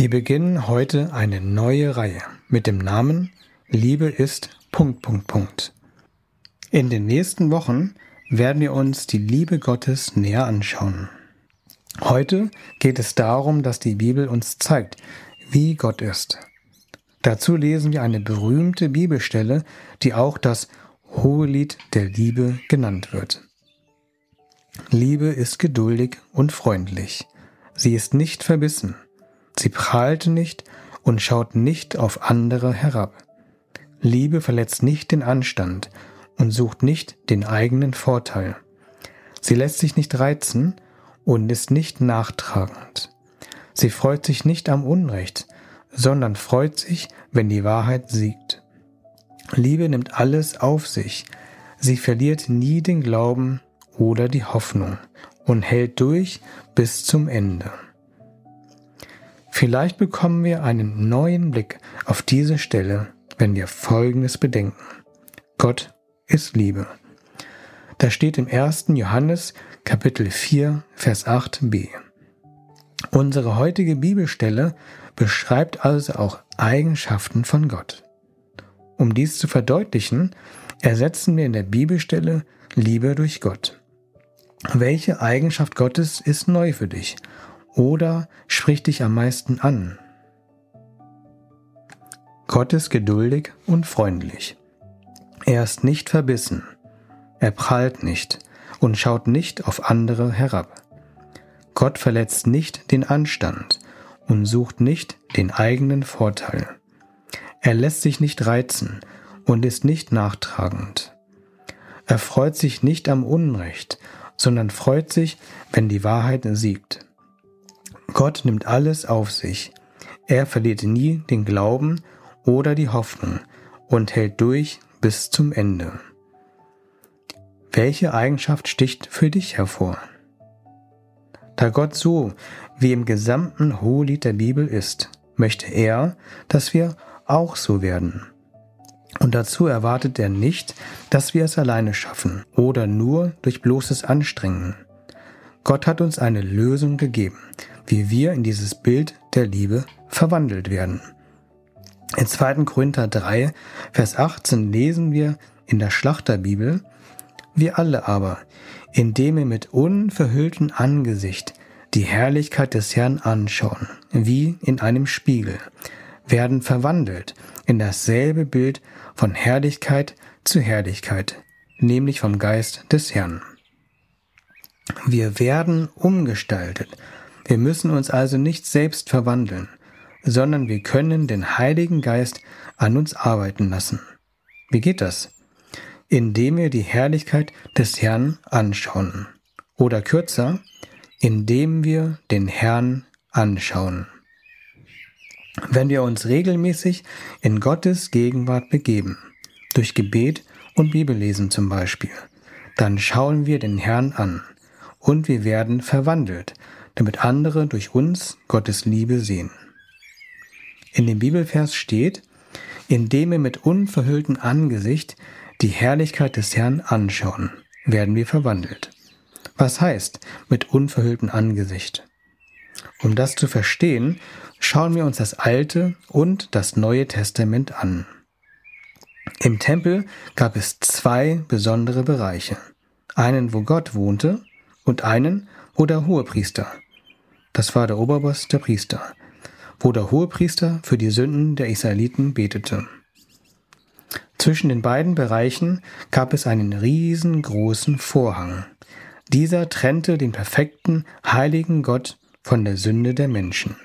Wir beginnen heute eine neue Reihe mit dem Namen Liebe ist Punkt, Punkt, Punkt. In den nächsten Wochen werden wir uns die Liebe Gottes näher anschauen. Heute geht es darum, dass die Bibel uns zeigt, wie Gott ist. Dazu lesen wir eine berühmte Bibelstelle, die auch das Hohelied der Liebe genannt wird. Liebe ist geduldig und freundlich. Sie ist nicht verbissen. Sie prahlt nicht und schaut nicht auf andere herab. Liebe verletzt nicht den Anstand und sucht nicht den eigenen Vorteil. Sie lässt sich nicht reizen und ist nicht nachtragend. Sie freut sich nicht am Unrecht, sondern freut sich, wenn die Wahrheit siegt. Liebe nimmt alles auf sich. Sie verliert nie den Glauben oder die Hoffnung und hält durch bis zum Ende. Vielleicht bekommen wir einen neuen Blick auf diese Stelle, wenn wir Folgendes bedenken. Gott ist Liebe. Das steht im 1. Johannes Kapitel 4, Vers 8b. Unsere heutige Bibelstelle beschreibt also auch Eigenschaften von Gott. Um dies zu verdeutlichen, ersetzen wir in der Bibelstelle Liebe durch Gott. Welche Eigenschaft Gottes ist neu für dich oder spricht dich am meisten an? Gott ist geduldig und freundlich. Er ist nicht verbissen. Er prahlt nicht und schaut nicht auf andere herab. Gott verletzt nicht den Anstand und sucht nicht den eigenen Vorteil. Er lässt sich nicht reizen und ist nicht nachtragend. Er freut sich nicht am Unrecht, sondern freut sich, wenn die Wahrheit siegt. Gott nimmt alles auf sich. Er verliert nie den Glauben oder die Hoffnung und hält durch bis zum Ende. Welche Eigenschaft sticht für dich hervor? Da Gott so wie im gesamten Hohelied der Bibel ist, möchte er, dass wir auch so werden. Und dazu erwartet er nicht, dass wir es alleine schaffen oder nur durch bloßes Anstrengen. Gott hat uns eine Lösung gegeben, wie wir in dieses Bild der Liebe verwandelt werden. In 2. Korinther 3, Vers 18 lesen wir in der Schlachterbibel, wir alle aber, indem wir mit unverhülltem Angesicht die Herrlichkeit des Herrn anschauen, wie in einem Spiegel, werden verwandelt in dasselbe Bild von Herrlichkeit zu Herrlichkeit, nämlich vom Geist des Herrn. Wir werden umgestaltet. Wir müssen uns also nicht selbst verwandeln, sondern wir können den Heiligen Geist an uns arbeiten lassen. Wie geht das? Indem wir die Herrlichkeit des Herrn anschauen. Oder kürzer, indem wir den Herrn anschauen. Wenn wir uns regelmäßig in Gottes Gegenwart begeben, durch Gebet und Bibellesen zum Beispiel, dann schauen wir den Herrn an und wir werden verwandelt, damit andere durch uns Gottes Liebe sehen. In dem Bibelvers steht, indem wir mit unverhülltem Angesicht die Herrlichkeit des Herrn anschauen, werden wir verwandelt. Was heißt mit unverhülltem Angesicht? Um das zu verstehen, schauen wir uns das Alte und das Neue Testament an. Im Tempel gab es zwei besondere Bereiche. Einen, wo Gott wohnte und einen, wo der Hohepriester, das war der Oberboss der Priester, wo der Hohepriester für die Sünden der Israeliten betete. Zwischen den beiden Bereichen gab es einen riesengroßen Vorhang. Dieser trennte den perfekten, heiligen Gott von der Sünde der Menschen.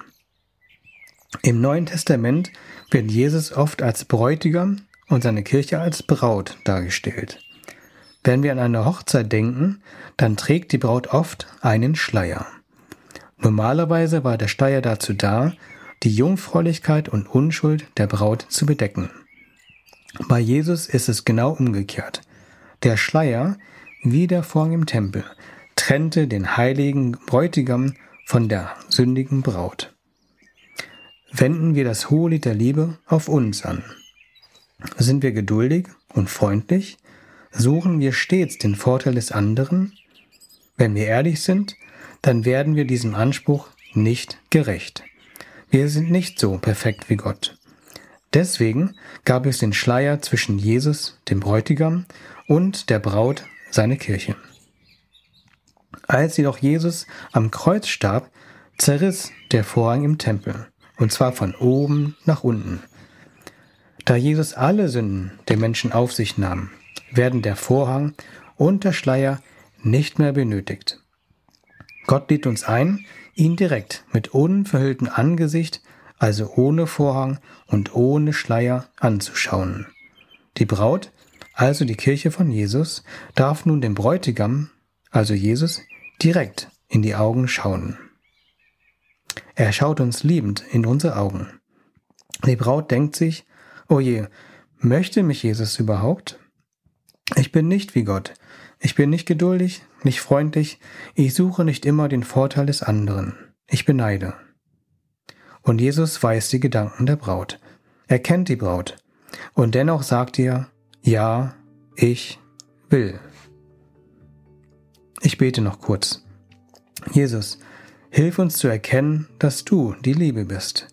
Im Neuen Testament wird Jesus oft als Bräutigam und seine Kirche als Braut dargestellt. Wenn wir an eine Hochzeit denken, dann trägt die Braut oft einen Schleier. Normalerweise war der Schleier dazu da, die Jungfräulichkeit und Unschuld der Braut zu bedecken. Bei Jesus ist es genau umgekehrt. Der Schleier, wie der Vorhang im Tempel, trennte den heiligen Bräutigam von der sündigen Braut. Wenden wir das Hohelied der Liebe auf uns an. Sind wir geduldig und freundlich? Suchen wir stets den Vorteil des anderen? Wenn wir ehrlich sind, dann werden wir diesem Anspruch nicht gerecht. Wir sind nicht so perfekt wie Gott. Deswegen gab es den Schleier zwischen Jesus, dem Bräutigam, und der Braut, seine Kirche. Als jedoch Jesus am Kreuz starb, zerriss der Vorhang im Tempel, und zwar von oben nach unten. Da Jesus alle Sünden der Menschen auf sich nahm, werden der Vorhang und der Schleier nicht mehr benötigt. Gott lädt uns ein, ihn direkt mit unverhülltem Angesicht, also ohne Vorhang und ohne Schleier anzuschauen. Die Braut, also die Kirche von Jesus, darf nun dem Bräutigam, also Jesus, direkt in die Augen schauen. Er schaut uns liebend in unsere Augen. Die Braut denkt sich, oh je, möchte mich Jesus überhaupt? Bin nicht wie Gott. Ich bin nicht geduldig, nicht freundlich. Ich suche nicht immer den Vorteil des anderen. Ich beneide. Und Jesus weiß die Gedanken der Braut. Er kennt die Braut. Und dennoch sagt er, ja, ich will. Ich bete noch kurz. Jesus, hilf uns zu erkennen, dass du die Liebe bist.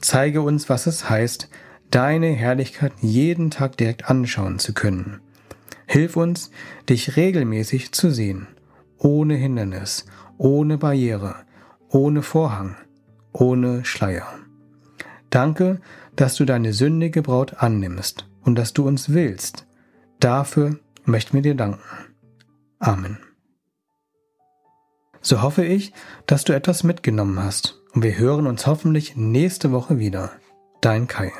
Zeige uns, was es heißt, deine Herrlichkeit jeden Tag direkt anschauen zu können. Hilf uns, dich regelmäßig zu sehen, ohne Hindernis, ohne Barriere, ohne Vorhang, ohne Schleier. Danke, dass du deine sündige Braut annimmst und dass du uns willst. Dafür möchten wir dir danken. Amen. So hoffe ich, dass du etwas mitgenommen hast und wir hören uns hoffentlich nächste Woche wieder. Dein Kai.